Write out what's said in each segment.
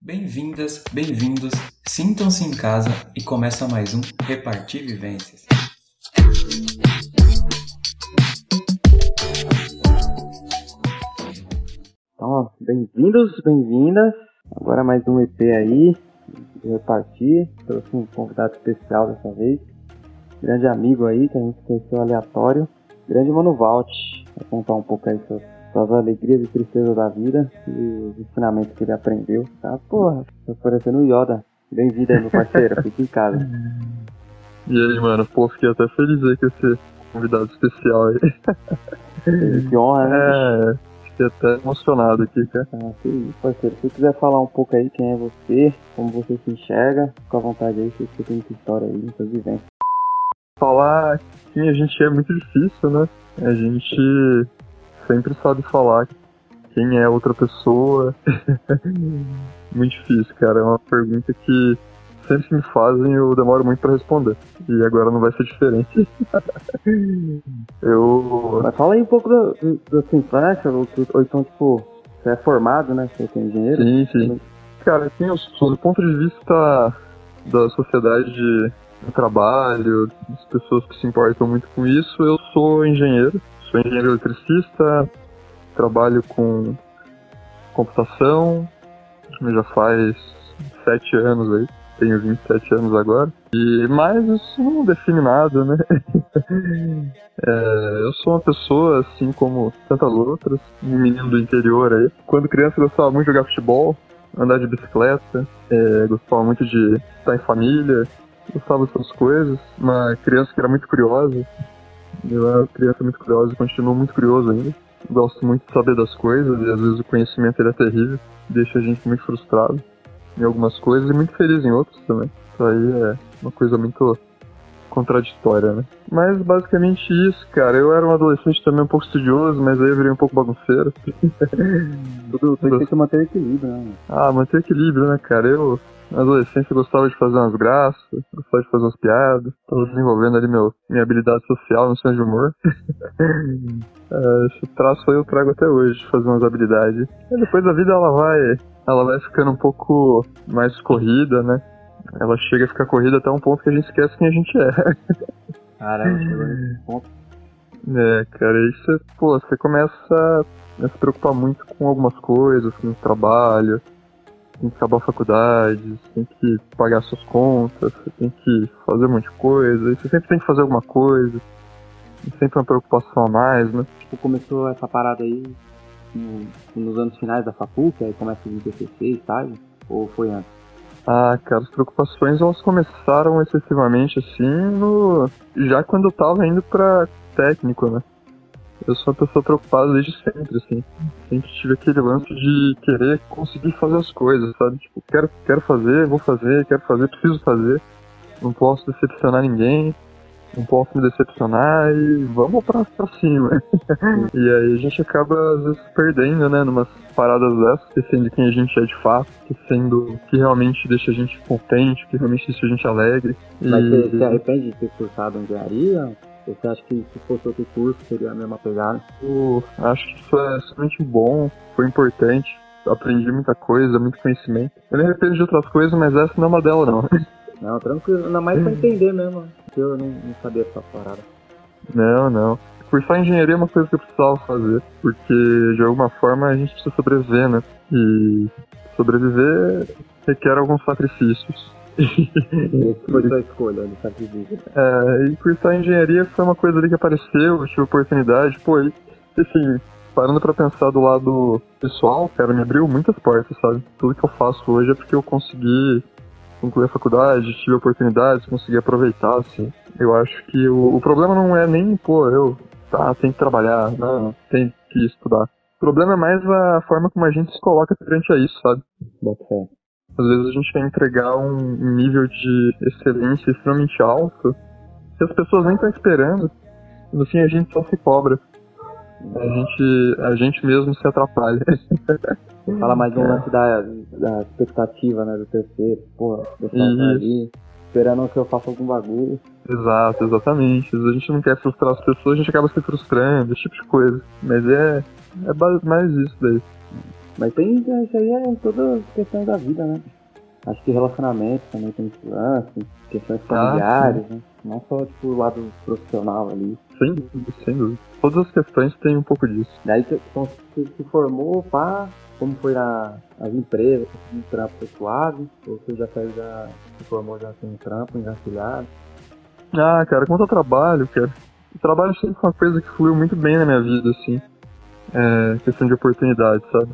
Bem-vindas, bem-vindos, sintam-se em casa e começa mais um Repartir Vivências. Então, bem-vindos, bem-vindas. Agora mais um EP aí, repartir. Trouxe um convidado especial dessa vez. Grande amigo aí, que a gente conheceu aleatório. Grande Mano Valt. Vai contar um pouco aí suas, suas alegrias e tristezas da vida e os ensinamentos que ele aprendeu. Tá, porra, tá parecendo o Yoda. Bem-vindo aí, meu parceiro. Fique em casa. E aí, mano, pô, fiquei até feliz aí com esse convidado especial aí. Que honra, né? É, fiquei até emocionado aqui, cara. Ah, que isso, parceiro. Se você quiser falar um pouco aí quem é você, como você se enxerga, fica à vontade aí, que você tem muita história aí, muitas vivências. Falar quem a gente é muito difícil, né? A gente sempre sabe falar quem é outra pessoa. muito difícil, cara. É uma pergunta que sempre me fazem eu demoro muito pra responder. E agora não vai ser diferente. eu. Mas fala aí um pouco da sua infância, ou, ou então, tipo, você é formado, né? Você é engenheiro. Sim, sim. Cara, assim, eu sou do ponto de vista da sociedade do trabalho, das pessoas que se importam muito com isso, eu sou engenheiro. Sou engenheiro eletricista, trabalho com computação, já faz sete anos aí, tenho 27 anos agora. E, mas isso não define nada, né? É, eu sou uma pessoa, assim como tantas outras, um menino do interior aí. Quando criança gostava muito de jogar futebol, andar de bicicleta, é, gostava muito de estar em família, gostava dessas coisas. Uma criança que era muito curiosa. Eu era criança muito curiosa e continuo muito curioso ainda. Gosto muito de saber das coisas e às vezes o conhecimento ele é terrível, deixa a gente muito frustrado em algumas coisas e muito feliz em outras também. Isso aí é uma coisa muito contraditória, né? Mas basicamente isso, cara. Eu era um adolescente também um pouco estudioso, mas aí eu virei um pouco bagunceiro. Tudo tem que manter equilíbrio, né? Ah, manter equilíbrio, né, cara? Eu, na adolescência, gostava de fazer umas graças, gostava de fazer umas piadas. Tava desenvolvendo ali meu, minha habilidade social, meu senso de humor. É, esse traço aí eu trago até hoje, de fazer umas habilidades. E depois a vida, ela vai, ela vai ficando um pouco mais corrida, né? Ela chega a ficar corrida até um ponto que a gente esquece quem a gente é. Caramba, chegou nesse ponto. É, cara, aí você, pô, você começa a se preocupar muito com algumas coisas, com o trabalho, tem que acabar a faculdade, você tem que pagar suas contas, você tem que fazer um monte de coisa, e você sempre tem que fazer alguma coisa, e sempre uma preocupação a mais, né? Tipo, começou essa parada aí no- nos anos finais da facul, que aí começa TCC e estágio, ou foi antes? Ah, cara, as preocupações elas começaram excessivamente assim no. já quando eu tava indo pra técnico, né? Eu sou uma pessoa preocupada desde sempre, assim. Sempre tive aquele lance de querer conseguir fazer as coisas, sabe? Tipo, quero, quero fazer, vou fazer, quero fazer, preciso fazer. Não posso decepcionar ninguém, não posso me decepcionar e vamos pra, pra cima. e aí a gente acaba, às vezes, perdendo, né? Numas paradas dessas, esquecendo quem a gente é de fato, esquecendo o que realmente deixa a gente contente, o que realmente deixa a gente alegre. Mas E- você se arrepende de ter cursado engenharia? Você acha que se fosse outro curso seria a mesma pegada? Eu acho que isso é extremamente bom, foi importante. Aprendi muita coisa, muito conhecimento. Eu me arrependo de outras coisas, mas essa não é uma delas, não. Não, tranquilo, ainda mais pra entender mesmo, porque eu não, não sabia essa parada. Não, não. Cursar engenharia é uma coisa que eu precisava fazer, porque de alguma forma a gente precisa sobreviver, né? E sobreviver requer alguns sacrifícios. Foi sua escolha, ele sacrifício. É, e cursar engenharia foi uma coisa ali que apareceu, eu tive oportunidade, pô, e, assim, parando pra pensar do lado pessoal, cara, me abriu muitas portas, sabe? Tudo que eu faço hoje é porque eu consegui concluir a faculdade, tive oportunidades, consegui aproveitar, assim. Eu acho que o, o problema não é nem, pô, eu, tá, tem que trabalhar, não, tem que estudar. O problema é mais a forma como a gente se coloca perante a isso, sabe? Bota fé. Às vezes a gente quer entregar um nível de excelência extremamente alto que as pessoas nem estão esperando. No fim a gente só se cobra. A gente, a gente mesmo se atrapalha. Fala mais um lance da, da expectativa, né, do terceiro. Deixar Isso. ali, esperando que eu faça algum bagulho. Exato, exatamente. A gente não quer frustrar as pessoas, a gente acaba se frustrando, esse tipo de coisa. Mas é, é mais isso daí. Mas tem, isso aí é toda questão da vida, né? Acho que relacionamento também tem influência, questões Ah, familiares, né? Não só, tipo, o lado profissional ali. Sem dúvida, sem dúvida. Todas as questões têm um pouco disso. Daí você então, você se formou, pá, como foi na, nas empresas, conseguiu um trampo suave, ou você já saiu, já se formou já sem trampo, engatilhado. Ah, cara, quanto ao trabalho, cara. O trabalho sempre foi uma coisa que fluiu muito bem na minha vida, assim. É, questão de oportunidade, sabe?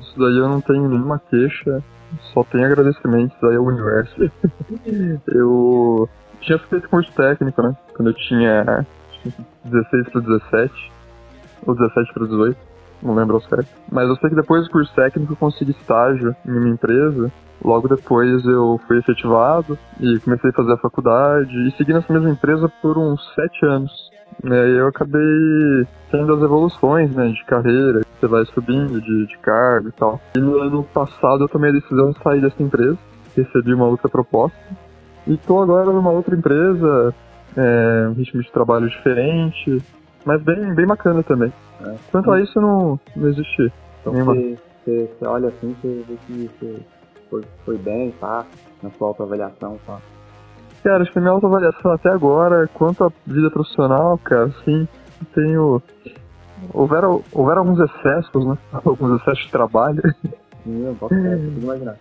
Isso daí eu não tenho nenhuma queixa, só tenho agradecimentos aí ao universo. eu tinha feito curso técnico, né? Quando eu tinha acho que 16 para 17, ou 17 para 18, não lembro ao certo. Mas eu sei que depois do curso técnico eu consegui estágio em uma empresa. Logo depois eu fui efetivado e comecei a fazer a faculdade e segui nessa mesma empresa por uns sete anos. E aí eu acabei tendo as evoluções, né, de carreira, você vai subindo de, de cargo e tal. E no ano passado eu tomei a decisão de sair dessa empresa, recebi uma outra proposta e tô agora numa outra empresa, é, um ritmo de trabalho diferente, mas bem, bem bacana também. É. Quanto a isso não, não existe Então nenhuma. você, olha assim, você vê que você foi, foi bem, pá, na sua autoavaliação, pá. Cara, acho que a minha autoavaliação até agora, quanto à vida profissional, cara, sim, tenho. Houveram, houveram alguns excessos, né? Alguns excessos de trabalho. Sim, posso imaginar.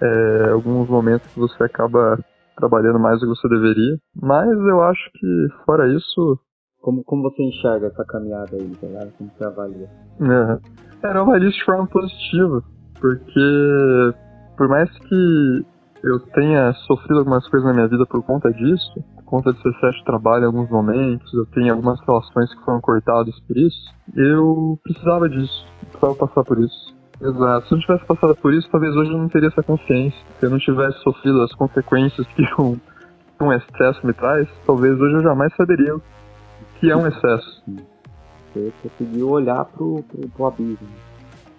É, alguns momentos que você acaba trabalhando mais do que você deveria. Mas eu acho que, fora isso, Como, como você enxerga essa caminhada aí, tá ligado? Como você avalia? né? Era avalio isso de forma positiva. Porque, por mais que eu tenha sofrido algumas coisas na minha vida por conta disso, por conta desse excesso de trabalho em alguns momentos, eu tenho algumas relações que foram cortadas por isso, eu precisava disso, precisava passar por isso. Exato. Se eu não tivesse passado por isso, talvez hoje eu não teria essa consciência. Se eu não tivesse sofrido as consequências que um, que um excesso me traz, talvez hoje eu jamais saberia o que é um excesso. Você conseguiu olhar pro, pro, pro abismo.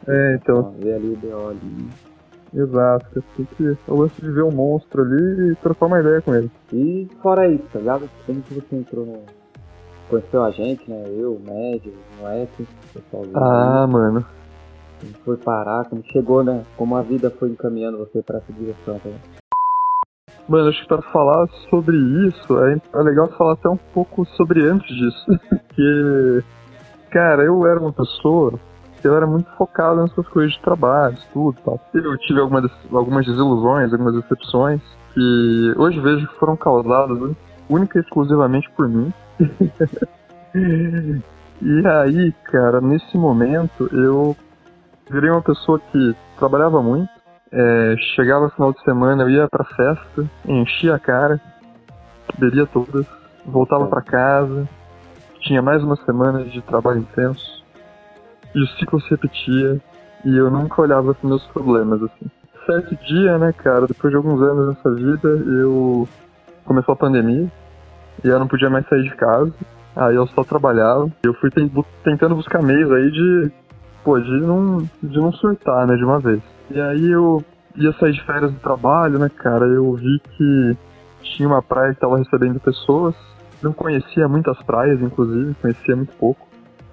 É, então, ver ali o BO ali. Exato. Eu tem que eu gosto de ver o monstro ali e trocar uma ideia com ele. E fora isso, tá ligado? Como que você entrou no. Conheceu a gente, né? Eu, o Médio, o F, o pessoal Ah, mano. Como foi parar, como chegou, né? Como a vida foi encaminhando você pra essa direção, tá ligado? Mano, acho que pra falar sobre isso, é, é legal falar até um pouco sobre antes disso. Porque, cara, eu era uma pessoa eu era muito focado nessas coisas de trabalho, tudo tal. Eu tive alguma des- algumas desilusões, algumas decepções, que hoje vejo que foram causadas né, única e exclusivamente por mim. e aí, cara, nesse momento eu virei uma pessoa que trabalhava muito, é, chegava no final de semana, eu ia pra festa, enchia a cara, bebia todas, voltava pra casa, tinha mais uma semana de trabalho intenso, e o ciclo se repetia, e eu nunca olhava para meus problemas, assim. Certo dia, né, cara, depois de alguns anos nessa vida, eu... começou a pandemia, e eu não podia mais sair de casa, aí eu só trabalhava, eu fui tentando buscar meios aí de pô, de não, de não surtar, né, de uma vez. E aí eu ia sair de férias do trabalho, né, cara, eu vi que tinha uma praia que tava recebendo pessoas, não conhecia muitas praias, inclusive, conhecia muito pouco.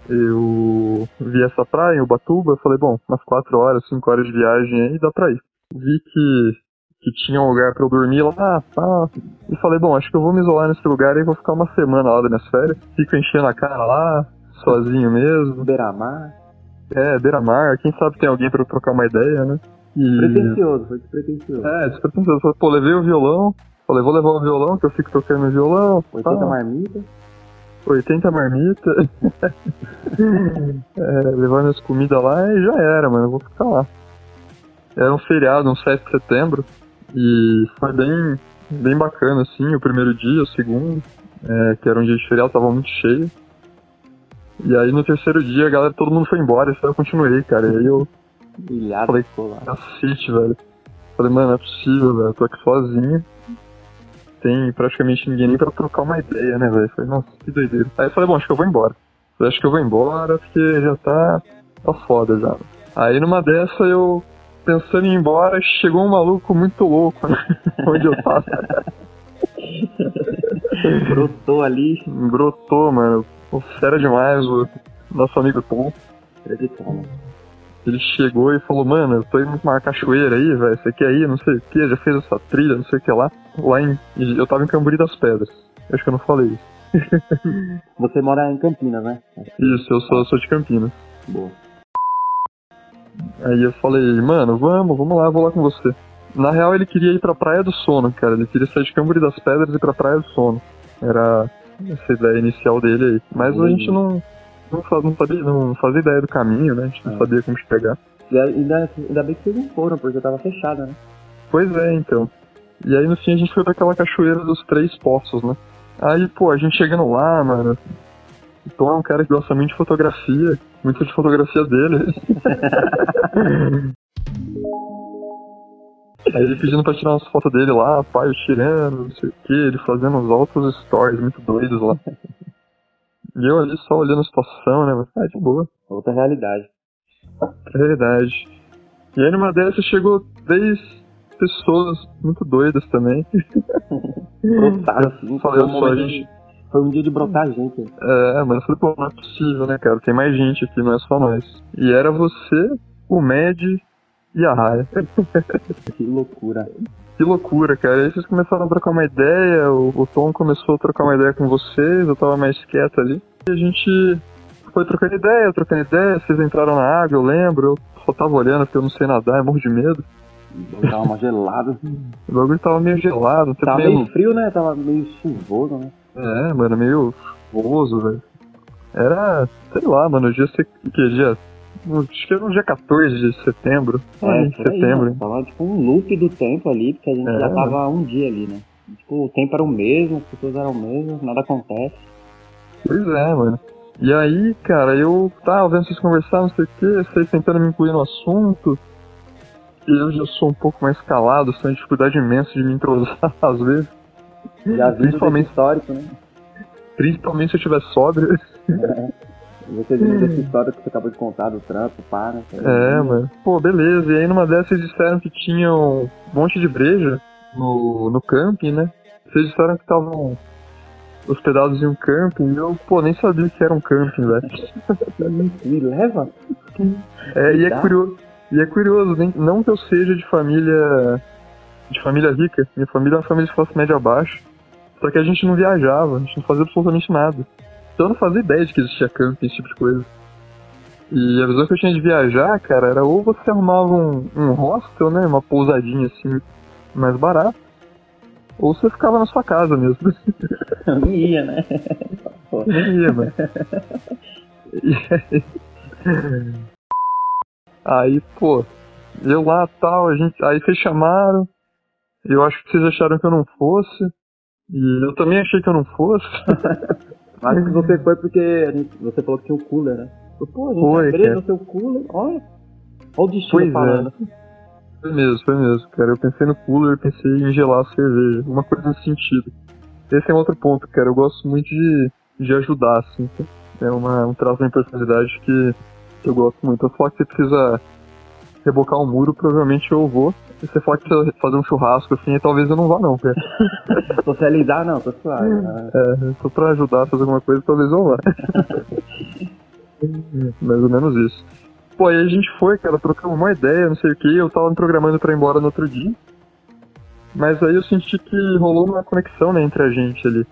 Eu vi essa praia em Ubatuba, eu falei, bom, umas 4 horas, 5 horas de viagem aí, dá pra ir. Vi que, que tinha um lugar pra eu dormir lá, tá, e falei, bom, acho que eu vou me isolar nesse lugar e vou ficar uma semana lá das minhas férias. Fico enchendo a cara lá, sozinho mesmo. Beira-mar. É, beira-mar, quem sabe tem alguém pra eu trocar uma ideia, né? E... Pretencioso, foi despretensioso. É, despretensioso. Falei, Pô, levei o violão, falei, vou levar o violão, que eu fico tocando o violão. 80 tá. marmitas. 80 marmita. é, levar minhas comidas lá e já era, mano, eu vou ficar lá. Era um feriado, um 7 de setembro, e foi bem, bem bacana, assim, o primeiro dia, o segundo, é, que era um dia de feriado, tava muito cheio. E aí no terceiro dia, a galera, todo mundo foi embora, só eu continuei, cara, e aí eu Ilhado Falei-. Cacete, velho. Falei, mano, não é possível, velho. Eu tô aqui sozinho. Tem praticamente ninguém nem pra trocar uma ideia, né, velho? Falei, nossa, que doideira. Aí eu falei, bom, acho que eu vou embora. Eu acho que eu vou embora porque já tá, tá foda já. Aí numa dessa eu, pensando em ir embora, chegou um maluco muito louco né? onde eu tava. Brotou ali. Brotou, mano. Pô, Sério demais, o nosso amigo Tom. Acreditando. Ele chegou e falou, mano, eu tô indo pra uma cachoeira aí, velho, você quer ir, não sei o que, já fez essa trilha, não sei o que lá. Lá em. Eu tava em Camburi das Pedras. Acho que eu não falei isso. Você mora em Campinas, né? Isso, eu sou, sou de Campinas. Boa. Aí eu falei, mano, vamos, vamos lá, vou lá com você. Na real, ele queria ir pra Praia do Sono, cara. Ele queria sair de Camburi das Pedras e ir pra Praia do Sono. Era essa ideia inicial dele aí. Mas a gente não, não, não, sabia, não fazia ideia do caminho, né? A gente não É. sabia como chegar. E ainda, ainda bem que vocês não foram, porque tava fechada, né? Pois é, então. E aí no fim a gente foi pra aquela cachoeira dos três poços, né? Aí, pô, a gente chegando lá, mano. O Tom é um cara que gosta muito de fotografia, muito de fotografia dele. Aí ele pedindo pra tirar umas fotos dele lá, pai, tirando, não sei o que, ele fazendo uns altos stories muito doidos lá. E eu ali só olhando a situação, né? Mas, ah, de boa. Outra realidade. É verdade. E aí numa dessas chegou três pessoas muito doidas também. Brotaram assim. Falei, só, gente. Foi um dia de brotar gente. É, mas eu falei, pô, não é possível, né, cara? Tem mais gente aqui, não é só nós. E era você, o Med e a Raya. Que loucura. Que loucura, cara. Aí vocês começaram a trocar uma ideia, o, o Tom começou a trocar uma ideia com vocês, eu tava mais quieto ali. E a gente foi trocando ideia, trocando ideia, vocês entraram na água, eu lembro, eu só tava olhando porque eu não sei nadar, eu morro de medo. Tava uma gelada. O bagulho tava meio gelado, Tava meio... meio frio, né? Tava meio chuvoso, né? É, mano, meio chuvoso, velho. Era, sei lá, mano, o dia que dia? Acho que era no dia 14 de setembro. É, em por aí, setembro. mano. Tava tipo um loop do tempo ali, porque a gente É, já tava um dia ali, né? Tipo, o tempo era o mesmo, as pessoas eram o mesmo, nada acontece. Pois é, mano. E aí, cara, eu tava vendo vocês conversar, não sei o que, vocês tentando me incluir no assunto. E eu já sou um pouco mais calado, tenho dificuldade imensa de me entrosar às vezes. Já vi Principalmente- histórico, né? Principalmente se eu estiver sóbrio. Você viu dessa história que você acabou de contar do trampo, para. né? É, mano. Pô, beleza. E aí numa dessas vocês disseram que tinham um monte de breja no, no camping, né? Vocês disseram que estavam hospedados em um camping e eu, pô, nem sabia que era um camping, velho. Me leva? É, e é Tá. curioso, e é curioso, nem, não que eu seja de família de família rica, minha família é uma família de classe média baixa, só que a gente não viajava, a gente não fazia absolutamente nada. Eu não fazia ideia de que existia camping, esse tipo de coisa. E a visão que eu tinha de viajar, cara, era ou você arrumava um, um hostel, né, uma pousadinha assim, mais barato, ou você ficava na sua casa mesmo. Não ia, né? Nem ia, mano. E aí... aí, pô, eu lá tal, a gente. Aí vocês chamaram. Eu acho que vocês acharam que eu não fosse. E eu também achei que eu não fosse. Acho que você foi porque gente- você falou que tinha um cooler, né? Eu, Pô, a gente Foi, foi, preso no seu cooler. Olha. Olha o destino Pois é. falando. Foi mesmo, foi mesmo, cara. Eu pensei no cooler, pensei em gelar a cerveja. Uma coisa nesse sentido. Esse é um outro ponto, cara. Eu gosto muito de, de ajudar, assim. tá? É uma, um traço da minha personalidade que eu gosto muito. Eu falar que você precisa rebocar um muro, provavelmente eu vou. E você falar que precisa fazer um churrasco, assim, talvez eu não vá não, cara. Socializar, não, tô suave. né? É, só pra ajudar a fazer alguma coisa, talvez eu vá. Mais ou menos isso. Pô, aí a gente foi, cara, trocamos uma ideia, não sei o que, eu tava me programando pra ir embora no outro dia. Mas aí eu senti que rolou uma conexão, né, entre a gente ali.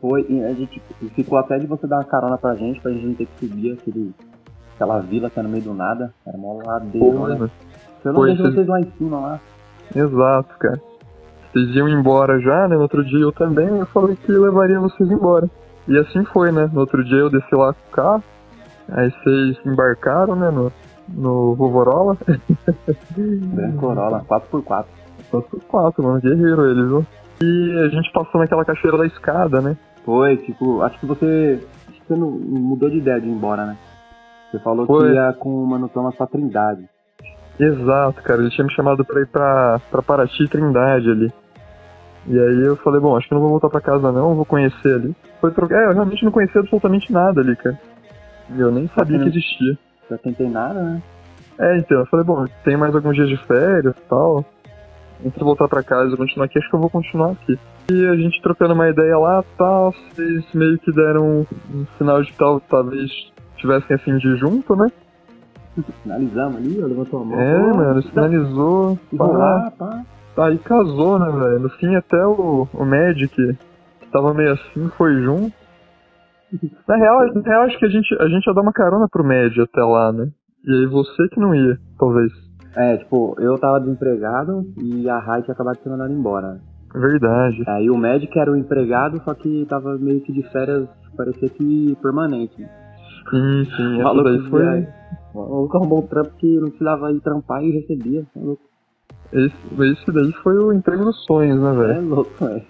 Foi, e a gente ficou até de você dar uma carona pra gente, pra gente não ter que subir aquele, aquela vila que é no meio do nada. Era mó ladeira, Pô, né? Eu não vejo vocês- vocês lá em cima lá. Exato, cara. Vocês iam embora já, né? No outro dia eu também, eu falei que levaria vocês embora. E assim foi, né? No outro dia eu desci lá com o carro, aí vocês embarcaram, né? No, no Vovorola. Corolla, 4x4. 4x4, mano, guerreiro ele, viu? E a gente passou naquela cachoeira da escada, né? Foi, tipo, acho que você. Acho que você não mudou de ideia de ir embora, né? Você falou Foi. que ia com o Mano Thomas pra Trindade. Exato, cara, ele tinha me chamado pra ir pra, pra Paraty e Trindade ali. E aí eu falei, bom, acho que não vou voltar pra casa não, vou conhecer ali. Foi trocar. É, eu realmente não conhecia absolutamente nada ali, cara. E eu nem sabia que existia. Já tentei nada, né? É, então, eu falei, bom, tem mais alguns dias de férias e tal. Entre voltar pra casa e continuar aqui, acho que eu vou continuar aqui. E a gente trocando uma ideia lá tal, vocês meio que deram um sinal de que tal, talvez tivessem afim de junto, né? Finalizamos ali, ó, levantou a mão. É, pô, mano, finalizou. e pá. lá, pá. Aí casou, né, velho? No fim, até o, o Magic, que tava meio assim, foi junto. Na real, na real, acho que a gente, a gente ia dar uma carona pro Mad até lá, né? E aí você que não ia, talvez. É, tipo, eu tava desempregado e a Rai tinha acabado de ser mandada embora. Verdade. Aí o médico era o empregado, só que tava meio que de férias, parecia que permanente. Sim, sim, essa Maluco, daí foi. O maluco arrumou um trampo que não precisava ir trampar e recebia. É louco, Esse, esse daí foi o emprego dos sonhos, né, é velho? louco, é.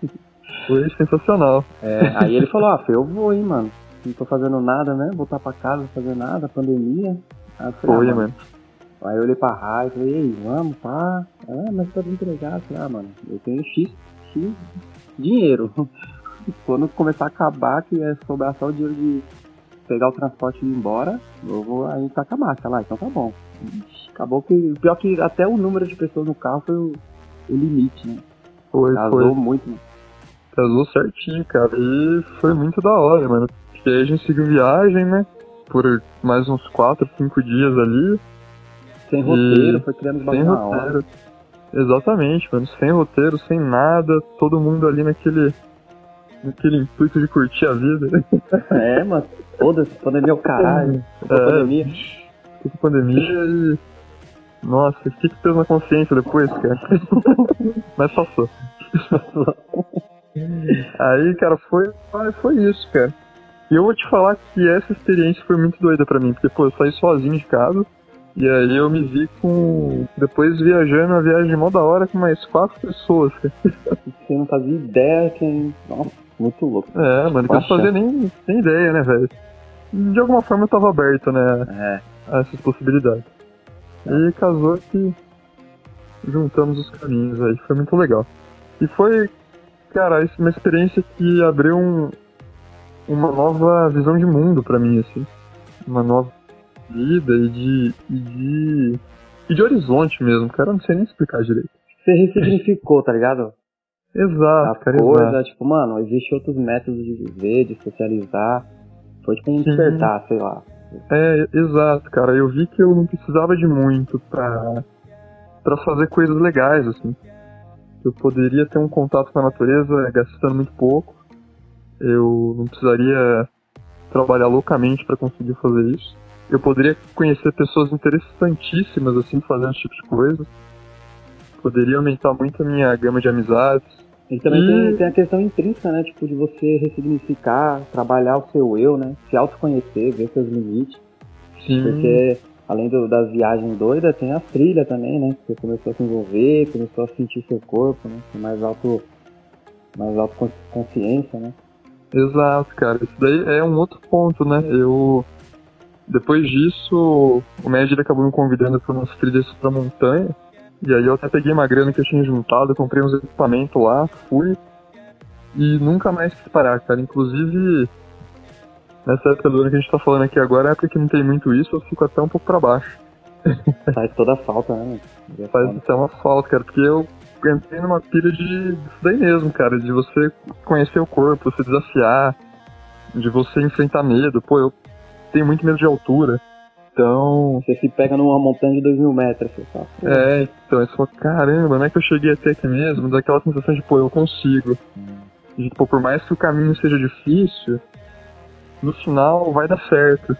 Foi sensacional. É, aí ele falou, ah, eu vou, hein, mano. Não tô fazendo nada, né? Voltar pra casa, não fazer nada, pandemia. Aí falei, Foi, ah, mano. Aí eu olhei pra Rai e falei, ei, vamos, pá. Ah, mas tá desempregado. Eu Falei, ah, mano, eu tenho X, X dinheiro. Quando começar a acabar, que é sobrar só o dinheiro de pegar o transporte e ir embora, eu vou aí tacar a marca lá, então tá bom. Acabou que. Pior que até o número de pessoas no carro foi o, o limite, né? Foi, Casou foi. muito. né? Casou certinho, cara. E foi muito da hora, mano. Porque aí a gente seguiu viagem, né? Por mais uns 4, 5 dias ali. Sem E roteiro, foi criando bagulho na hora. roteiro. Exatamente, mano. Sem roteiro, sem nada. Todo mundo ali naquele. Naquele intuito de curtir a vida. É, mano. Foda-se, pandemia é o caralho. É. Pandemia. Tudo pandemia e. Nossa, o que que fez na consciência depois, cara? Mas passou. Aí, cara, foi, foi isso, cara. E eu vou te falar que essa experiência foi muito doida pra mim, porque, pô, eu saí sozinho de casa, e aí eu me vi com. Depois viajando uma viagem mó da hora com mais quatro pessoas, cara. Você não fazia ideia que. Nossa, muito louco. É, mano, que eu não fazia nem, nem ideia, né, velho? De alguma forma eu tava aberto, né, É. a essas possibilidades. E casou que juntamos os caminhos aí, foi muito legal. E foi, cara, é uma experiência que abriu um, uma nova visão de mundo pra mim, assim. Uma nova vida e de, e de. e de horizonte mesmo, cara, eu não sei nem explicar direito. Você ressignificou, tá ligado? A Exato, cara, coisa, exato. tipo, mano, existem outros métodos de viver, de socializar. Foi tipo um Sim. despertar, sei lá. É, exato, cara. Eu vi que eu não precisava de muito pra, pra fazer coisas legais, assim. Eu poderia ter um contato com a natureza gastando muito pouco. Eu não precisaria trabalhar loucamente pra conseguir fazer isso. Eu poderia conhecer pessoas interessantíssimas, assim, fazendo esse tipo de coisa. Poderia aumentar muito a minha gama de amizades. E também E- tem, tem a questão intrínseca, né? Tipo, de você ressignificar, trabalhar o seu eu, né? Se autoconhecer, ver seus limites. Sim, Porque, além do, das viagens doidas, tem as trilhas também, né? Você começou a se envolver, começou a sentir seu corpo, né? Tem mais auto... Mais autoconsciência, né? Exato, cara. Isso daí é um outro ponto, né? Eu. Depois disso, o ele acabou me convidando para umas trilhas pra montanha. E aí eu até peguei uma grana que eu tinha juntado, comprei uns equipamentos lá, fui. E nunca mais quis parar, cara. Inclusive, nessa época do ano que a gente tá falando aqui agora, é época que não tem muito isso, eu fico até um pouco pra baixo. Faz toda a falta, né? Faz até uma falta, cara, porque eu entrei numa pilha de disso daí mesmo, cara, de você conhecer o corpo, você desafiar, de você enfrentar medo. Pô, eu tenho muito medo de altura. Então, Você se pega numa montanha de 2 mil metros, você fala. "Pô, é, então eu falo, caramba, não é que eu cheguei até aqui mesmo, daquela sensação de, pô, eu consigo. De, pô, por mais que o caminho seja difícil, no final vai dar certo.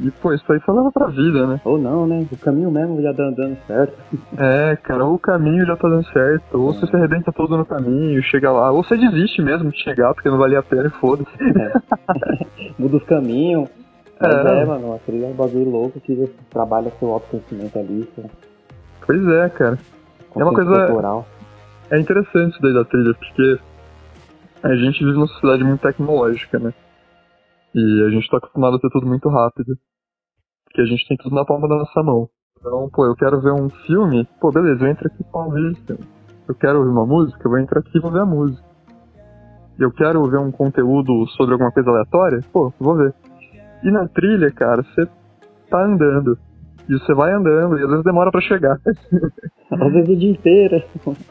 E, pô, isso aí só leva pra vida, né? Ou não, né? O caminho mesmo já dando, dando certo. É, cara, ou o caminho já tá dando certo, ou você se arrebenta todo no caminho, chega lá, ou você desiste mesmo de chegar porque não valia a pena e foda-se. Muda os caminhos. Mas É. é, mano, a trilha é um bagulho louco que você trabalha seu autoconhecimento ali, sua Pois é, cara. É uma coisa- corporal. É interessante isso daí da trilha, porque a gente vive numa sociedade muito tecnológica, né? E a gente tá acostumado a ter tudo muito rápido. Porque a gente tem tudo na palma da nossa mão. Então, pô, eu quero ver um filme, pô, beleza, eu entro aqui pra ver esse filme. Eu quero ouvir uma música, eu vou entrar aqui e vou ver a música. Eu quero ver um conteúdo sobre alguma coisa aleatória, pô, vou ver. E na trilha, cara, você tá andando. E você vai andando, e às vezes demora pra chegar. Às vezes o dia inteiro.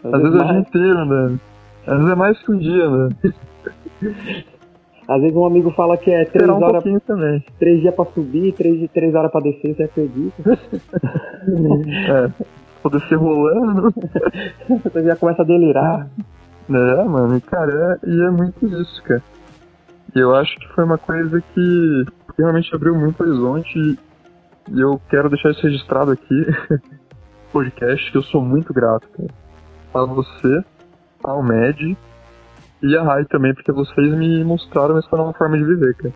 Às, Às vezes é o dia inteiro andando. Às vezes é mais que um dia andando. Às vezes um amigo fala que é três um horas, também. três dias pra subir, três, três horas pra descer, você acredita? É, poder ser rolando. Você já começa a delirar. É, mano, e cara, é, e é muito isso, cara. E eu acho que foi uma coisa que realmente abriu muito horizonte e e eu quero deixar isso registrado aqui, podcast, que eu sou muito grato, cara. A você, ao Med e a Rai também, porque vocês me mostraram essa nova forma de viver, cara.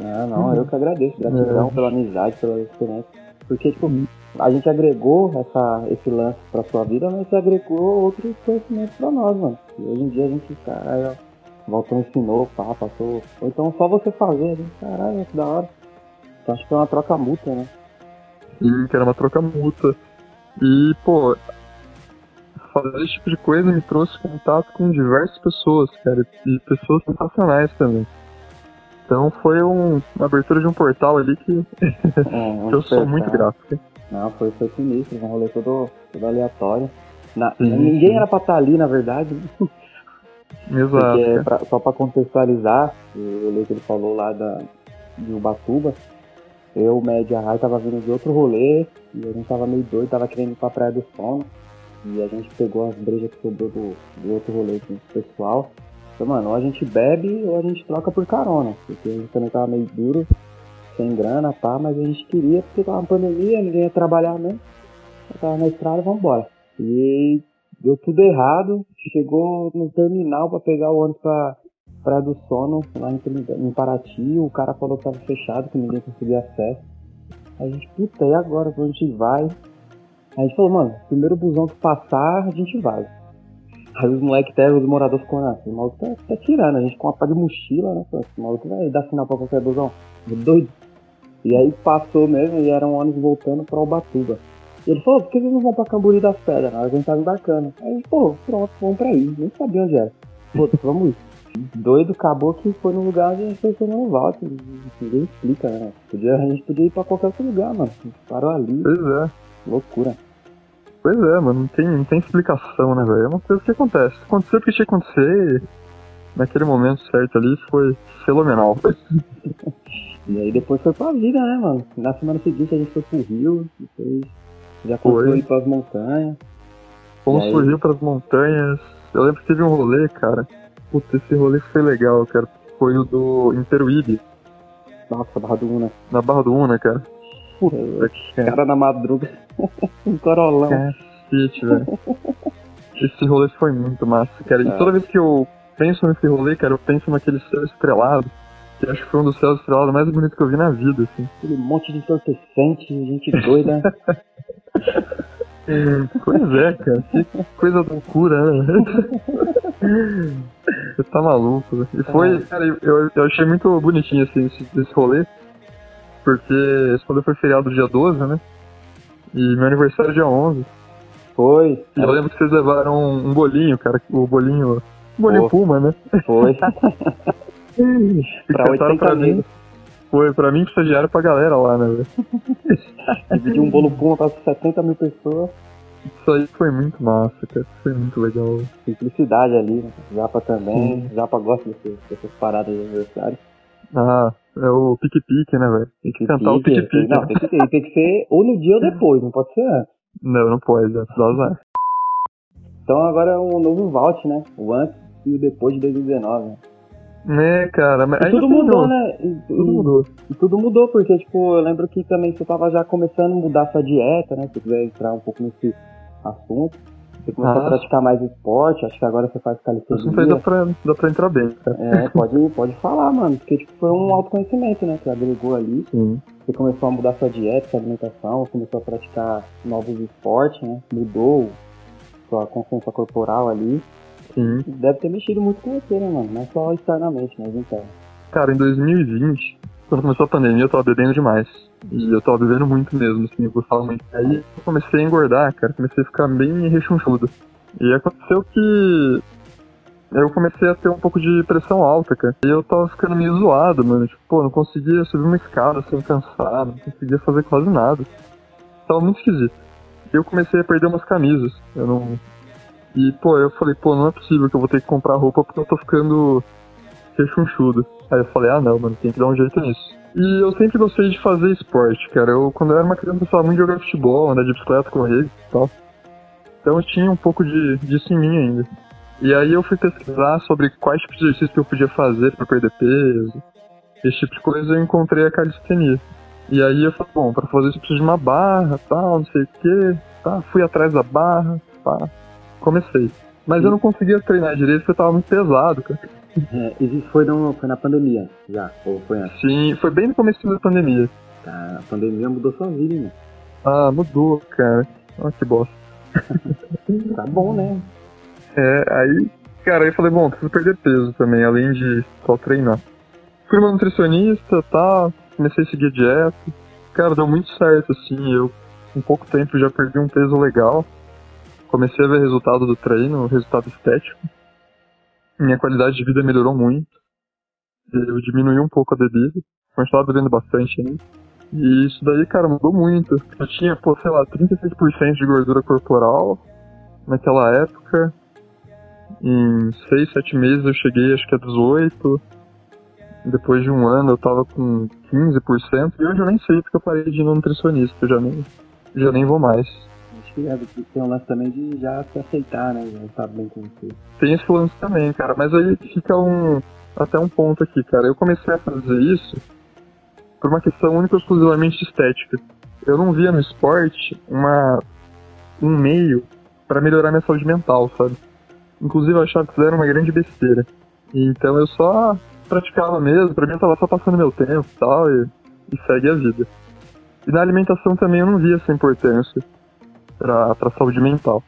Ah, não, eu que agradeço. Gratidão É. pela amizade, pela experiência. Porque, tipo, a gente agregou essa, esse lance pra sua vida, mas você agregou outros conhecimentos pra nós, mano. E hoje em dia a gente, caralho, ó, voltou, ensinou, pá, passou. Ou então só você fazer, gente, caralho, que da hora. Então acho que é uma troca mútua, né? Sim, que era uma troca mútua. E, pô, fazer esse tipo de coisa me trouxe contato com diversas pessoas, cara, e pessoas sensacionais também. Então foi um- uma abertura de um portal ali que É, um eu sou muito grato. Não, foi, foi sinistro, um rolê todo, todo aleatório. Na- ninguém era pra estar ali, na verdade. né? Exato. Porque, pra- só pra contextualizar, o rolê que ele falou lá da, de Ubatuba, eu, o Med e a Rai tava vindo de outro rolê, e a gente tava meio doido, tava querendo ir pra Praia do Sono, e a gente pegou as brejas que sobrou do, do outro rolê com o pessoal. Então, mano, ou a gente bebe ou a gente troca por carona, porque a gente também tava meio duro, sem grana, pá, mas a gente queria, porque tava uma pandemia, ninguém ia trabalhar mesmo. Eu tava na estrada, vambora. E deu tudo errado, chegou no terminal pra pegar o ônibus pra Praia do Sono, lá em, em Paraty, o cara falou que tava fechado, que ninguém conseguia acesso. A gente, puta, e agora? Pra onde a gente vai? A gente falou, mano, primeiro busão que passar, a gente vai. Aí os moleques até, os moradores ficam, ah, esse maluco tá, tá tirando, a gente com uma pá de mochila, né? Esse maluco vai dar sinal pra qualquer busão. Doido. E aí passou mesmo e era um ônibus voltando pra Ubatuba. E ele falou, por que vocês não vão pra Camburi das Pedras? Que a gente tava embarcando. Aí falou, pronto, vamos pra aí. Nem sabia onde era. Putz, vamos ir. Doido, acabou que foi num lugar onde a gente pensou no Valter. Ninguém explica, né? Podia, a gente podia ir pra qualquer outro lugar, mano. A gente parou ali, Pois é. loucura. Pois é, mano, não tem, não tem explicação, né, velho? É uma coisa que acontece. Aconteceu porque tinha que acontecer e naquele momento certo ali foi fenomenal. E aí depois foi pra vida, né, mano? Na semana seguinte a gente foi pro Rio, depois já a ir pras montanhas. Fomos Rio pras montanhas. Eu lembro que teve um rolê, cara. Putz, esse rolê foi legal, cara. Foi o do Interuíbe, Nossa, Barra do Una. na Barra do Una, cara. Puta, cara. cara na madruga. um corolão. Cacete, velho. Esse rolê foi muito massa, cara. E É. toda vez que eu penso nesse rolê, cara, eu penso naquele céu estrelado. Acho que foi um dos céus estrelados mais bonitos que eu vi na vida, assim. Aquele monte de entorpecente, gente doida. Pois é, cara. Que coisa loucura, né? Você tá maluco, né? E foi, cara, eu, eu achei muito bonitinho assim, esse, esse rolê. Porque esse rolê foi feriado dia 12, né? E meu aniversário é dia 11. Foi. E eu lembro que vocês levaram um bolinho, cara. O bolinho. Bolinho Pô. Puma, né? Foi. Pra cantaram 80 pra mim. amigos. Foi pra mim, pro estagiário, pra galera lá, né, velho? Dividir um bolo puma pra 70 mil pessoas. Isso aí foi muito massa, cara. Foi muito legal. Simplicidade ali, né? Japa também. Japa gosta desse- dessas paradas de aniversário. Ah, é o pique-pique, né, velho? Tem que cantar o Pique, pique-pique. Não, tem que, ter, tem que ser ou no dia ou depois, não pode ser antes. Não, não pode, já dá azar. Então agora é um novo Vault, né? O antes e o depois de 2019. Né? Cara, mas E tudo tem mudou, não. né? E, Tudo e- mudou. e tudo mudou, porque, tipo, eu lembro que também você tava já começando a mudar sua dieta, né? Se você quiser entrar um pouco nesse assunto. Você começou Ah. a praticar mais esporte, acho que agora você faz Isso aí dá calistenia. pra, dá pra entrar bem, cara. É, pode, pode falar, mano. Porque, tipo, foi um autoconhecimento, né? Que agregou ali. Sim. Você começou a mudar sua dieta, sua alimentação, começou a praticar novos esportes, né? Mudou sua consciência corporal ali. Sim. Deve ter mexido muito com você, né, mano? Não só externamente, mas interno. Cara, em 2020, quando começou a pandemia, eu tava bebendo demais. E eu tava bebendo muito mesmo, assim, eu gostava muito. Aí eu comecei a engordar, cara, comecei a ficar bem rechonchudo. E aconteceu que eu comecei a ter um pouco de pressão alta, cara. E eu tava ficando meio zoado, mano. Tipo, pô, não conseguia subir uma escada sem cansar, não conseguia fazer quase nada. Tava muito esquisito. E eu comecei a perder umas camisas. Eu não. E, pô, eu falei, pô, não é possível que eu vou ter que comprar roupa porque eu tô ficando rechonchudo. Aí eu falei, ah não, mano, tem que dar um jeito nisso. E eu sempre gostei de fazer esporte, cara. Eu, quando eu era uma criança, eu gostava muito de jogar futebol, andar de bicicleta, correr e tal. Então eu tinha um pouco de, disso em mim ainda. E aí eu fui pesquisar sobre quais tipos de exercícios que eu podia fazer para perder peso. Esse tipo de coisa eu encontrei a calistenia. E aí eu falei, bom, para fazer isso eu preciso de uma barra, tal, não sei o que, tá, fui atrás da barra, tá, comecei. Mas Sim. eu não conseguia treinar direito porque eu tava muito pesado, cara. É, isso foi, no, foi na pandemia já? Ou foi antes? Sim, foi bem no começo da pandemia. Tá, a pandemia mudou sua vida, né? Ah, mudou, cara. Olha que bosta. tá bom, né? É, aí, cara, aí eu falei, bom, preciso perder peso também, além de só treinar. Fui uma nutricionista, tá, comecei a seguir dieta. Cara, deu muito certo, assim, eu, em pouco tempo, já perdi um peso legal. Comecei a ver resultado do treino, resultado estético. Minha qualidade de vida melhorou muito. Eu diminui um pouco a bebida, continuava bebendo bastante ainda. E isso daí, cara, mudou muito. Eu tinha, pô, sei lá, 36% de gordura corporal naquela época. Em 6, 7 meses eu cheguei acho que a 18. Depois de um ano eu tava com 15%. E hoje eu nem sei porque eu parei de ir no nutricionista. Eu já nem, já nem vou mais. Acho que é, tem um lance também de já se aceitar, né? Já estar bem com você. Tem esse lance também, cara. Mas aí fica um. Até um ponto aqui, cara. Eu comecei a fazer isso por uma questão única e exclusivamente estética. Eu não via no esporte uma, um meio para melhorar minha saúde mental, sabe? Inclusive eu achava que isso era uma grande besteira. Então eu só praticava mesmo, pra mim eu tava só passando meu tempo e tal, e, e segue a vida. E na alimentação também eu não via essa importância pra, pra saúde mental.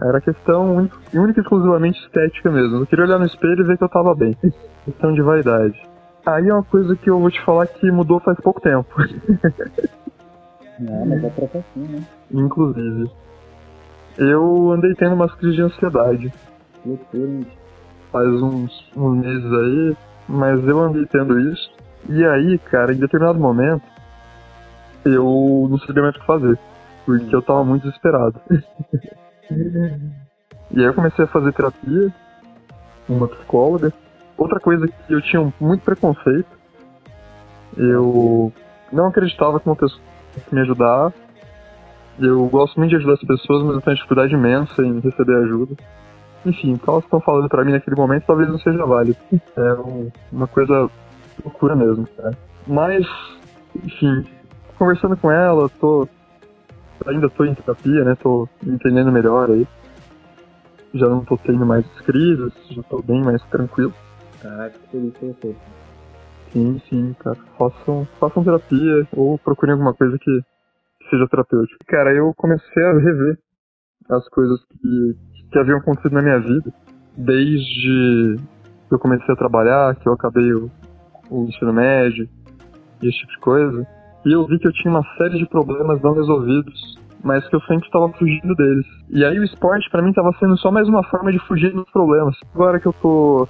Era questão única e exclusivamente estética mesmo. Eu queria olhar no espelho e ver que eu tava bem. questão de vaidade. Aí é uma coisa que eu vou te falar que mudou faz pouco tempo. Não, mas é pra assim, né? Inclusive. Eu andei tendo umas crises de ansiedade. Loucura? Faz uns, uns meses aí, mas eu andei tendo isso. E aí, cara, em determinado momento, eu não sabia mais o que fazer. Porque eu tava muito desesperado. e aí eu comecei a fazer terapia, uma psicóloga, Outra coisa que eu tinha muito preconceito, eu não acreditava que uma pessoa me ajudar. Eu gosto muito de ajudar as pessoas, mas eu tenho dificuldade imensa em receber ajuda. Enfim, o que elas estão falando para mim naquele momento talvez não seja válido. É um, uma coisa loucura mesmo, cara. Mas, enfim, conversando com ela, tô ainda tô em terapia, né? Tô entendendo melhor aí. Já não tô tendo mais crises, já tô bem mais tranquilo. Caraca, que feliz com você. Sim, sim, cara. Façam, façam terapia ou procurem alguma coisa que, que seja terapêutica. Cara, eu comecei a rever as coisas que, que haviam acontecido na minha vida. Desde que eu comecei a trabalhar, que eu acabei o, o ensino médio e esse tipo de coisa. E eu vi que eu tinha uma série de problemas não resolvidos, mas que eu sempre estava fugindo deles. E aí o esporte para mim estava sendo só mais uma forma de fugir dos problemas. Agora que eu tô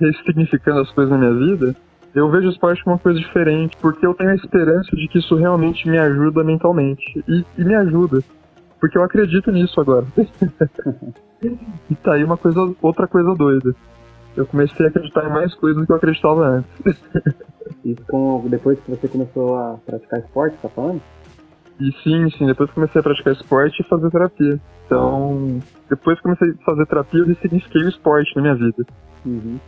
ressignificando as coisas na minha vida, eu vejo o esporte como uma coisa diferente, porque eu tenho a esperança de que isso realmente me ajuda mentalmente. E, e me ajuda. Porque eu acredito nisso agora. e tá aí uma coisa, outra coisa doida. Eu comecei a acreditar em mais coisas do que eu acreditava antes. Isso com, depois que você começou a praticar esporte, tá falando? E sim, sim, depois que comecei a praticar esporte e fazer terapia. Então, depois que comecei a fazer terapia, eu ressignifiquei o esporte na minha vida. Uhum.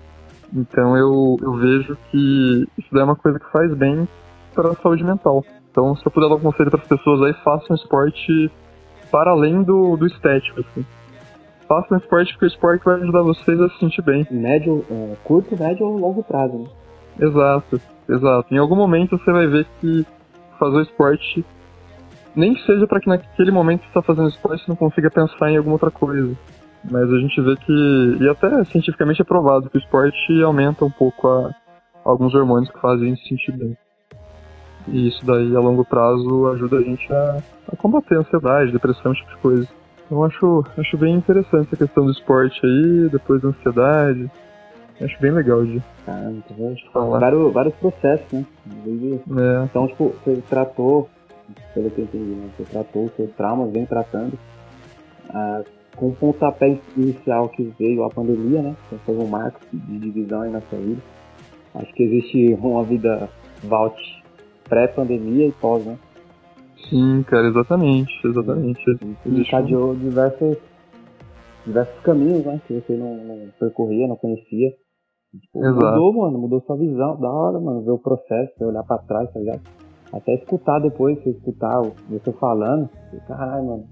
Então eu, eu vejo que isso é uma coisa que faz bem para a saúde mental. Então, se eu puder dar um conselho para as pessoas aí, façam esporte para além do, do estético, assim. Façam esporte porque o esporte vai ajudar vocês a se sentir bem. Médio, é, curto, médio ou longo prazo, né? Exato, exato. Em algum momento você vai ver que fazer o esporte, nem que seja para que naquele momento que está fazendo esporte você não consiga pensar em alguma outra coisa. Mas a gente vê que, e até cientificamente é provado, que o esporte aumenta um pouco a, alguns hormônios que fazem se sentir bem. E isso daí, a longo prazo, ajuda a gente a, a combater a ansiedade, depressão, esse tipo de coisa. Então acho, acho bem interessante essa questão do esporte aí, depois da ansiedade. Acho bem legal de Caramba, falar. Vários, vários processos, né? É. Então, tipo, você tratou, pelo que eu entendi, né? Você tratou os seus traumas, vem tratando. Ah, com o pontapé inicial que veio a pandemia, né? Então foi um marco de divisão aí na vida. Acho que existe uma vida vault pré-pandemia e pós, né? Sim, cara, exatamente, exatamente. Encadeou diversos, diversos caminhos, né? Que você não, não percorria, não conhecia. Tipo, mudou, mano, mudou sua visão. Da hora, mano, ver o processo, você olhar pra trás, tá ligado? Até escutar depois, você escutar você falando. Caralho, mano.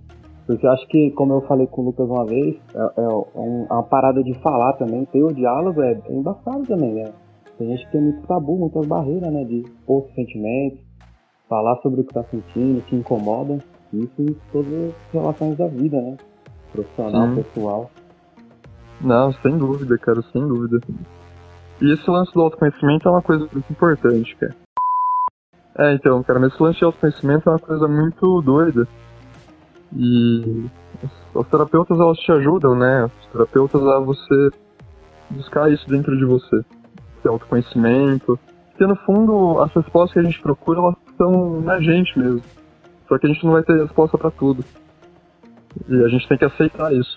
Porque eu acho que, como eu falei com o Lucas uma vez, é, é, um, é uma parada de falar também, ter o diálogo é, é embaçado também, né? Tem gente que tem muito tabu, muitas barreiras, né? De expor sentimentos, falar sobre o que tá sentindo, que incomoda. Isso em todas as relações da vida, né? Profissional, Sim. pessoal. Não, sem dúvida, cara, sem dúvida. E esse lance do autoconhecimento é uma coisa muito importante, cara. É, então, cara, mas esse lance de autoconhecimento é uma coisa muito doida. E os terapeutas, elas te ajudam, né? Os terapeutas a você buscar isso dentro de você. Esse autoconhecimento. Porque, no fundo, as respostas que a gente procura, elas estão na gente mesmo. Só que a gente não vai ter resposta para tudo. E a gente tem que aceitar isso.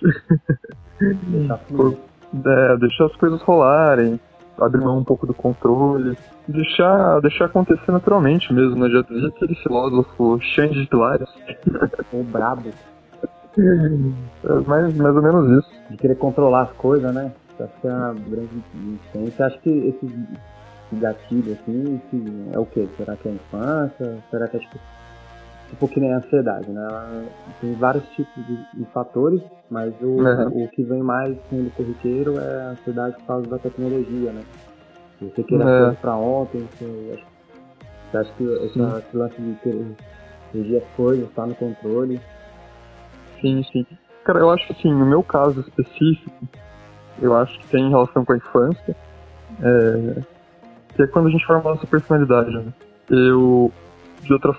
Deixar, é, deixar as coisas rolarem, abrir mão um pouco do controle, deixar, deixar acontecer naturalmente mesmo, né? Já dizia aquele filósofo Xande de Pilares. O brabo. É mais, mais ou menos isso. De querer controlar as coisas, né? Acho que é uma grande diferença. Acho que esse gatilho, assim, é o quê? Será que é a infância? Será que é tipo tipo que nem a ansiedade, né? Ela tem vários tipos de, de fatores, mas o, uhum. o que vem mais sendo corriqueiro é a ansiedade por causa da tecnologia, né? Você querer uhum. as coisas pra ontem, você, você acha que esse, esse lance de querer regir as coisas, tá no controle. Sim, sim. Cara, eu acho que assim, no meu caso específico, eu acho que tem relação com a infância, é, que é quando a gente forma a nossa personalidade, né? Eu, de outra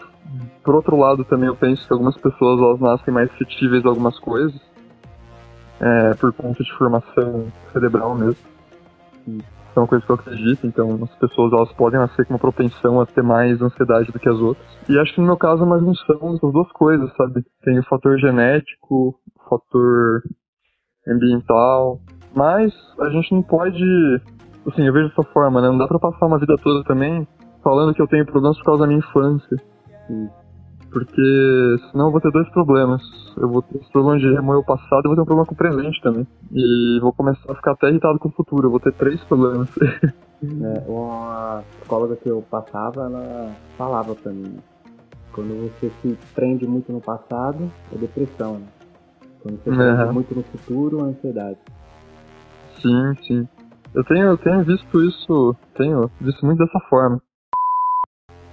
por outro lado, também eu penso que algumas pessoas elas nascem mais suscetíveis a algumas coisas, é, por conta de formação cerebral mesmo. E é uma coisa que eu acredito, então as pessoas elas podem nascer com uma propensão a ter mais ansiedade do que as outras. E acho que no meu caso é uma junção das duas coisas, sabe? Tem o fator genético, o fator ambiental, mas a gente não pode, assim, eu vejo dessa forma, né? Não dá pra passar uma vida toda também falando que eu tenho problemas por causa da minha infância. Porque senão eu vou ter dois problemas. Eu vou ter esse problema de remoer o passado e vou ter um problema com o presente também. E vou começar a ficar até irritado com o futuro. Eu vou ter três problemas. é, uma psicóloga que eu passava, ela falava pra mim. Quando você se prende muito no passado, é depressão. Quando você se prende uhum. muito no futuro, é ansiedade. Sim, sim. Eu tenho, eu tenho visto isso, tenho visto muito dessa forma.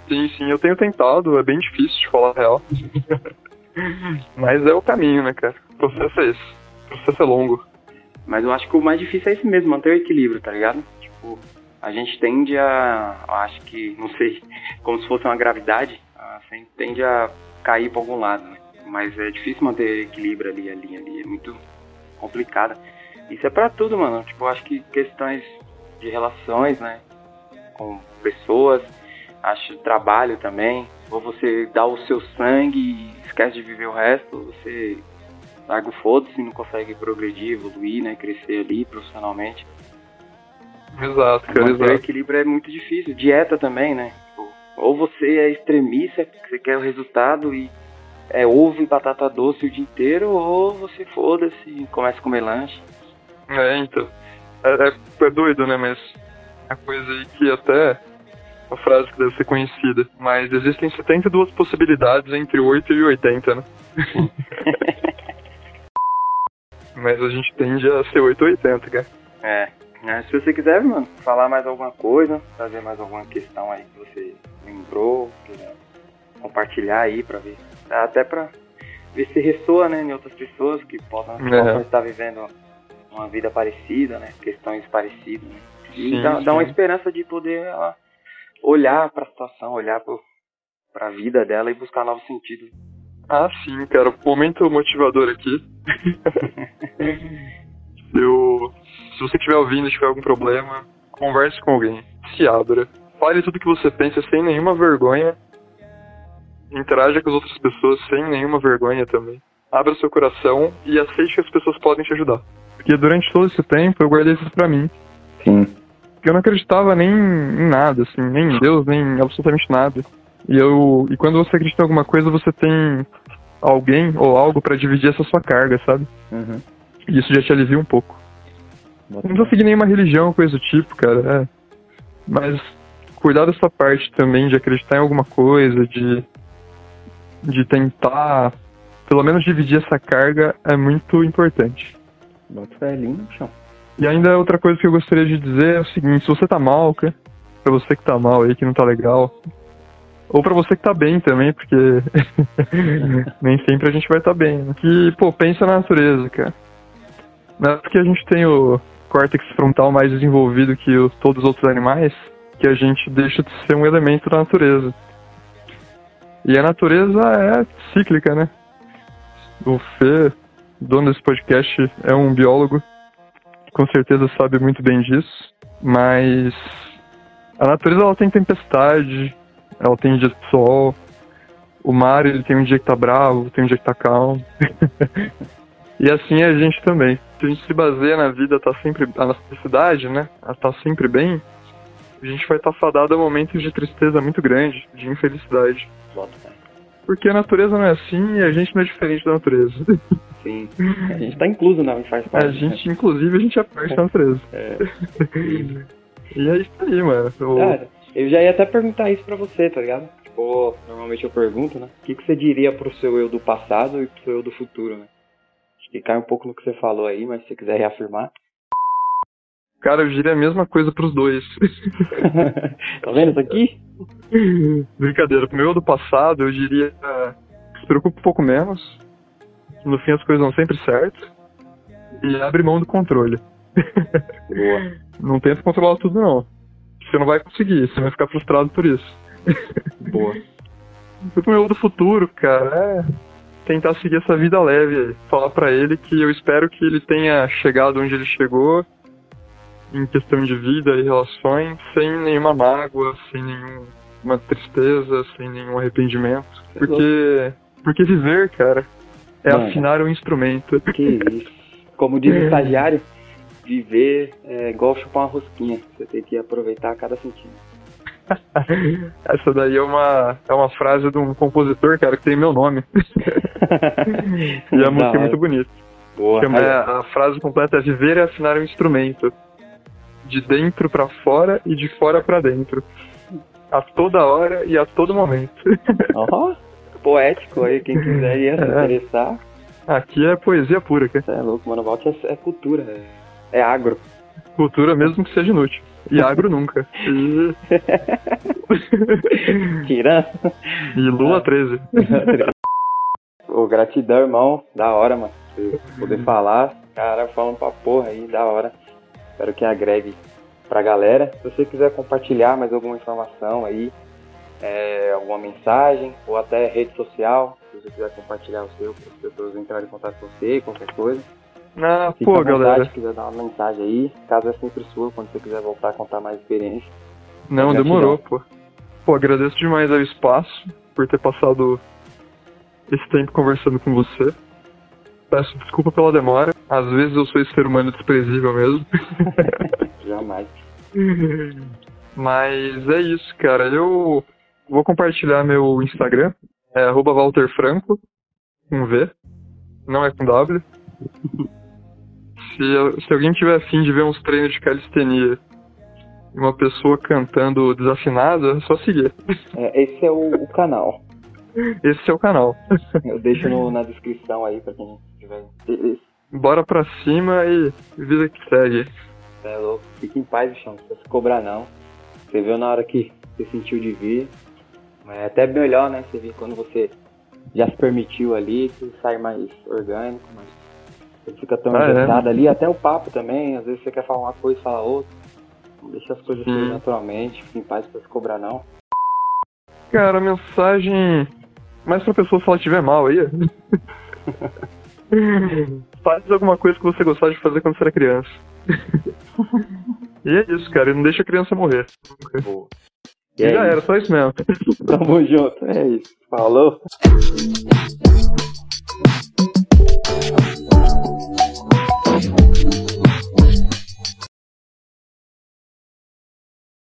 Sim, sim, eu tenho tentado, é bem difícil de falar a real. Mas é o caminho, né, cara? O processo é esse. O processo é longo. Mas eu acho que o mais difícil é esse mesmo, manter o equilíbrio, tá ligado? Tipo, a gente tende a. Eu acho que, não sei, como se fosse uma gravidade, a gente tende a cair pra algum lado, né? Mas é difícil manter equilíbrio ali, a linha ali, é muito complicada. Isso é pra tudo, mano. Tipo, eu acho que questões de relações, né? Com pessoas, acho trabalho também. Ou você dá o seu sangue e esquece de viver o resto, você larga o foda-se e não consegue progredir, evoluir, né? Crescer ali profissionalmente. Exato, cara, exato. O equilíbrio é muito difícil. Dieta também, né? Ou você é extremista, você quer o resultado e é ovo e batata doce o dia inteiro, ou você foda-se e começa a comer lanche. É, então. É, é, é doido, né? Mas a coisa aí que até uma frase que deve ser conhecida. Mas existem 72 possibilidades entre 8 e 80, né? Mas a gente tende a ser 8 ou 80, cara. É. é. Se você quiser, mano, falar mais alguma coisa, trazer mais alguma questão aí que você lembrou, quiser compartilhar aí pra ver. Até pra ver se ressoa, né, em outras pessoas que possam, é. estar vivendo uma vida parecida, né? Questões parecidas, né? E sim, dá, sim. dá, uma esperança de poder ela olhar para a situação, olhar para a vida dela e buscar novos sentidos. Ah, sim, cara. Momento motivador aqui. Eu, se você estiver ouvindo e tiver algum problema, converse com alguém. Se abra. Fale tudo que você pensa sem nenhuma vergonha. Interaja com as outras pessoas sem nenhuma vergonha também. abra seu coração e aceite que as pessoas podem te ajudar. Porque durante todo esse tempo eu guardei isso pra mim. Sim. Porque eu não acreditava nem em nada, assim, nem em Deus, nem em absolutamente nada. E eu e quando você acredita em alguma coisa, você tem alguém ou algo pra dividir essa sua carga, sabe? Uhum. E isso já te alivia um pouco. Não precisa seguir nenhuma religião, coisa do tipo, cara. É. Mas cuidar dessa parte também de acreditar em alguma coisa, de, de tentar, pelo menos, dividir essa carga é muito importante. Bota fé, lindo, chão. E ainda outra coisa que eu gostaria de dizer é o seguinte: se você tá mal, cara, pra você que tá mal aí, que não tá legal, ou pra você que tá bem também, porque nem sempre a gente vai estar tá bem, né? Que, pô, pensa na natureza, cara. Não é porque a gente tem o córtex frontal mais desenvolvido que os, todos os outros animais que a gente deixa de ser um elemento da natureza. E a natureza é cíclica, né? O Fê, dono desse podcast, é um biólogo com certeza sabe muito bem disso, mas a natureza ela tem tempestade, ela tem dia de sol, o mar ele tem um dia que tá bravo, tem um dia que tá calmo. e assim é a gente também. Se a gente se baseia na vida tá sempre a necessidade, né? Ela tá sempre bem, a gente vai estar tá fadado a momentos de tristeza muito grande, de infelicidade. Porque a natureza não é assim e a gente não é diferente da natureza. Sim. A gente tá incluso, não, faz parte. A gente, né? inclusive, a gente é parte da natureza. É. e é isso aí, mano. Eu... Cara, eu já ia até perguntar isso pra você, tá ligado? Tipo, normalmente eu pergunto, né? O que, que você diria pro seu eu do passado e pro seu eu do futuro, né? Acho que cai um pouco no que você falou aí, mas se você quiser reafirmar. Cara, eu diria a mesma coisa pros dois. tá vendo isso aqui? Brincadeira. Pro meu do passado, eu diria que se preocupe um pouco menos. No fim as coisas dão sempre certo. E abre mão do controle. Boa. Não tenta controlar tudo, não. Você não vai conseguir, você vai ficar frustrado por isso. Boa. Pro meu do futuro, cara, é tentar seguir essa vida leve. Falar para ele que eu espero que ele tenha chegado onde ele chegou em questão de vida e relações sem nenhuma mágoa, sem nenhuma tristeza, sem nenhum arrependimento. Porque, porque viver, cara, é Mano, afinar um instrumento. Que isso. Como diz o estagiário, viver é igual chupar uma rosquinha. Você tem que aproveitar cada centímetro. Essa daí é uma, é uma frase de um compositor, cara, que tem meu nome. e a música é muito bonita. Boa. É, a frase completa é Viver é afinar um instrumento de dentro para fora e de fora para dentro. A toda hora e a todo momento. Oh, poético aí, quem quiser ir se é. interessar. Aqui é poesia pura, cara. É louco, mano, Valt é, é cultura, é, é agro. Cultura mesmo que seja inútil. E agro nunca. E... Tirando. E Lula 13. Ô, gratidão, irmão. Da hora, mano. Poder falar. Cara, falando pra porra aí, da hora. Espero que agregue pra galera. Se você quiser compartilhar mais alguma informação aí, é, alguma mensagem, ou até rede social, se você quiser compartilhar o seu, para as pessoas entrarem em contato com você, qualquer coisa. Ah, Fica pô, galera. Se quiser dar uma mensagem aí, casa é sempre sua, quando você quiser voltar a contar mais experiência. Não, demorou, pô. Pô, agradeço demais o espaço por ter passado esse tempo conversando com você. Peço desculpa pela demora. Às vezes eu sou esse ser humano desprezível mesmo. Jamais. Mas é isso, cara. Eu vou compartilhar meu Instagram. É @walterfranco com V. Não é com W. se, se alguém tiver afim de ver uns treinos de calistenia e uma pessoa cantando desafinada, é só seguir. É, esse é o, o, canal. Esse é o canal. Eu deixo no, na descrição aí pra quem Bora pra cima e vida que segue. É louco, fica em paz, chão, não precisa se cobrar não. Você viu na hora que você sentiu de vir. É até melhor, né? Você vir quando você já se permitiu ali, que sai mais orgânico, mas você fica tão ah, engessado é? ali, até o papo também, às vezes você quer falar uma coisa e fala outra. Deixa as coisas fluir naturalmente, fica em paz pra se cobrar não. Cara, a mensagem mais pra pessoa se ela estiver mal aí. Faz alguma coisa que você gostava de fazer quando você era criança. e é isso, cara. Não deixa a criança morrer. Boa. E é já isso. era, só isso mesmo. Tamo junto, é isso. Falou.